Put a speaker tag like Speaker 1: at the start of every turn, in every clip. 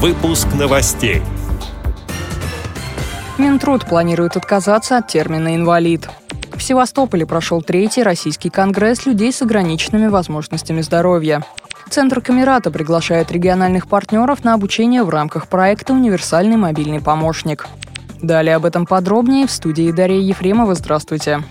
Speaker 1: Выпуск новостей.
Speaker 2: Минтруд планирует отказаться от термина «инвалид». В Севастополе прошел третий российский конгресс людей с ограниченными возможностями здоровья. Центр Камерата приглашает региональных партнеров на обучение в рамках проекта «Универсальный мобильный помощник». Далее об этом подробнее в студии Дарья Ефремова. Здравствуйте.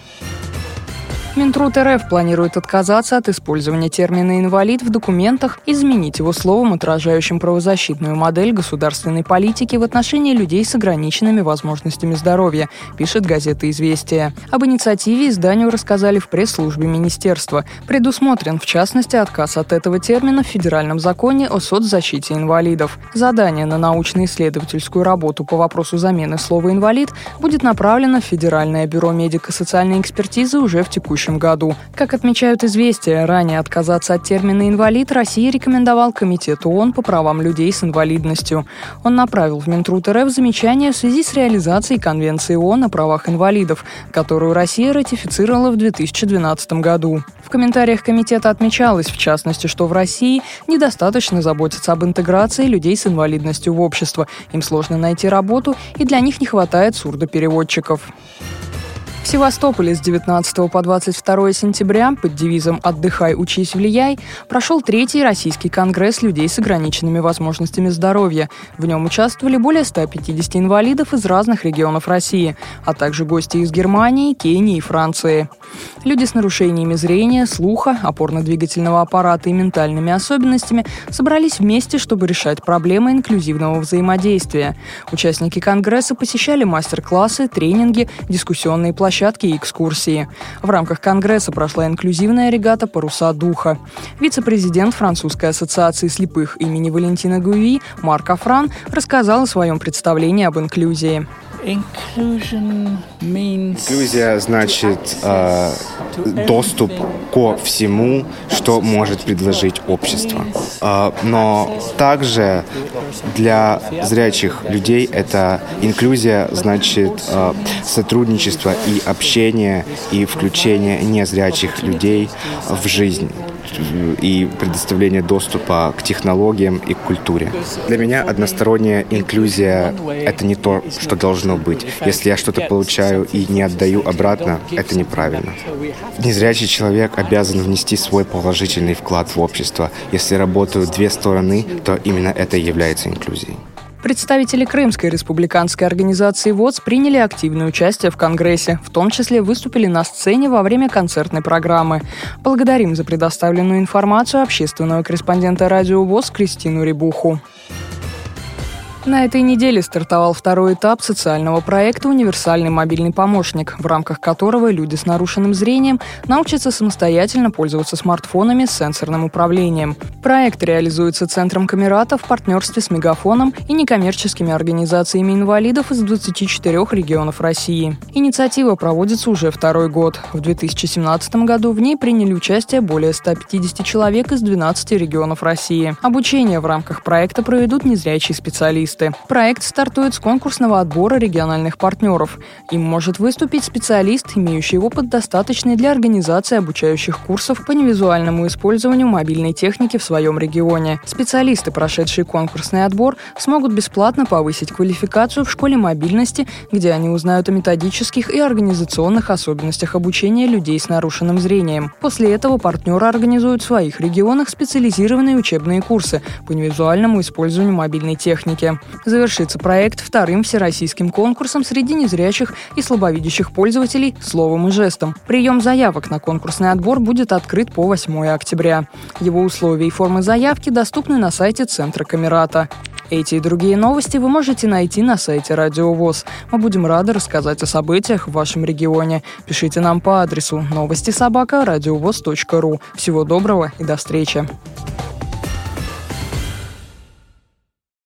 Speaker 2: Минтруд РФ планирует отказаться от использования термина «инвалид» в документах и заменить его словом, отражающим правозащитную модель государственной политики в отношении людей с ограниченными возможностями здоровья, пишет газета «Известия». Об инициативе изданию рассказали в пресс-службе министерства. Предусмотрен, в частности, отказ от этого термина в федеральном законе о соцзащите инвалидов. Задание на научно-исследовательскую работу по вопросу замены слова «инвалид» будет направлено в Федеральное бюро медико-социальной экспертизы уже в текущем текущем году. Как отмечают известия, ранее отказаться от термина «инвалид» России рекомендовал Комитет ООН по правам людей с инвалидностью. Он направил в Минтруд РФ замечание в связи с реализацией Конвенции ООН о правах инвалидов, которую Россия ратифицировала в 2012 году. В комментариях комитета отмечалось, в частности, что в России недостаточно заботиться об интеграции людей с инвалидностью в общество, им сложно найти работу и для них не хватает сурдопереводчиков. В Севастополе с 19 по 22 сентября под девизом «Отдыхай, учись, влияй» прошел третий российский конгресс людей с ограниченными возможностями здоровья. В нем участвовали более 150 инвалидов из разных регионов России, а также гости из Германии, Кении и Франции. Люди с нарушениями зрения, слуха, опорно-двигательного аппарата и ментальными особенностями собрались вместе, чтобы решать проблемы инклюзивного взаимодействия. Участники конгресса посещали мастер-классы, тренинги, дискуссионные площадки площадки и экскурсии. В рамках Конгресса прошла инклюзивная регата «Паруса духа». Вице-президент Французской ассоциации слепых имени Валентина Гуи Марк Афран рассказал о своем представлении об инклюзии.
Speaker 3: Инклюзия значит э, доступ ко всему, что может предложить общество. Э, но также для зрячих людей это инклюзия значит э, сотрудничество и общение и включение незрячих людей в жизнь и предоставление доступа к технологиям и к культуре. Для меня односторонняя инклюзия — это не то, что должно быть. Если я что-то получаю и не отдаю обратно, это неправильно. Незрячий человек обязан внести свой положительный вклад в общество. Если работают две стороны, то именно это и является инклюзией.
Speaker 2: Представители Крымской республиканской организации ВОЗ приняли активное участие в Конгрессе, в том числе выступили на сцене во время концертной программы. Благодарим за предоставленную информацию общественного корреспондента радио ВОЗ Кристину Рибуху. На этой неделе стартовал второй этап социального проекта «Универсальный мобильный помощник», в рамках которого люди с нарушенным зрением научатся самостоятельно пользоваться смартфонами с сенсорным управлением. Проект реализуется Центром Камерата в партнерстве с Мегафоном и некоммерческими организациями инвалидов из 24 регионов России. Инициатива проводится уже второй год. В 2017 году в ней приняли участие более 150 человек из 12 регионов России. Обучение в рамках проекта проведут незрячие специалисты специалисты. Проект стартует с конкурсного отбора региональных партнеров. Им может выступить специалист, имеющий опыт, достаточный для организации обучающих курсов по невизуальному использованию мобильной техники в своем регионе. Специалисты, прошедшие конкурсный отбор, смогут бесплатно повысить квалификацию в школе мобильности, где они узнают о методических и организационных особенностях обучения людей с нарушенным зрением. После этого партнеры организуют в своих регионах специализированные учебные курсы по невизуальному использованию мобильной техники. Завершится проект вторым всероссийским конкурсом среди незрячих и слабовидящих пользователей словом и жестом. Прием заявок на конкурсный отбор будет открыт по 8 октября. Его условия и формы заявки доступны на сайте Центра Камерата. Эти и другие новости вы можете найти на сайте Радио ВОЗ. Мы будем рады рассказать о событиях в вашем регионе. Пишите нам по адресу новости собака ру. Всего доброго и до встречи.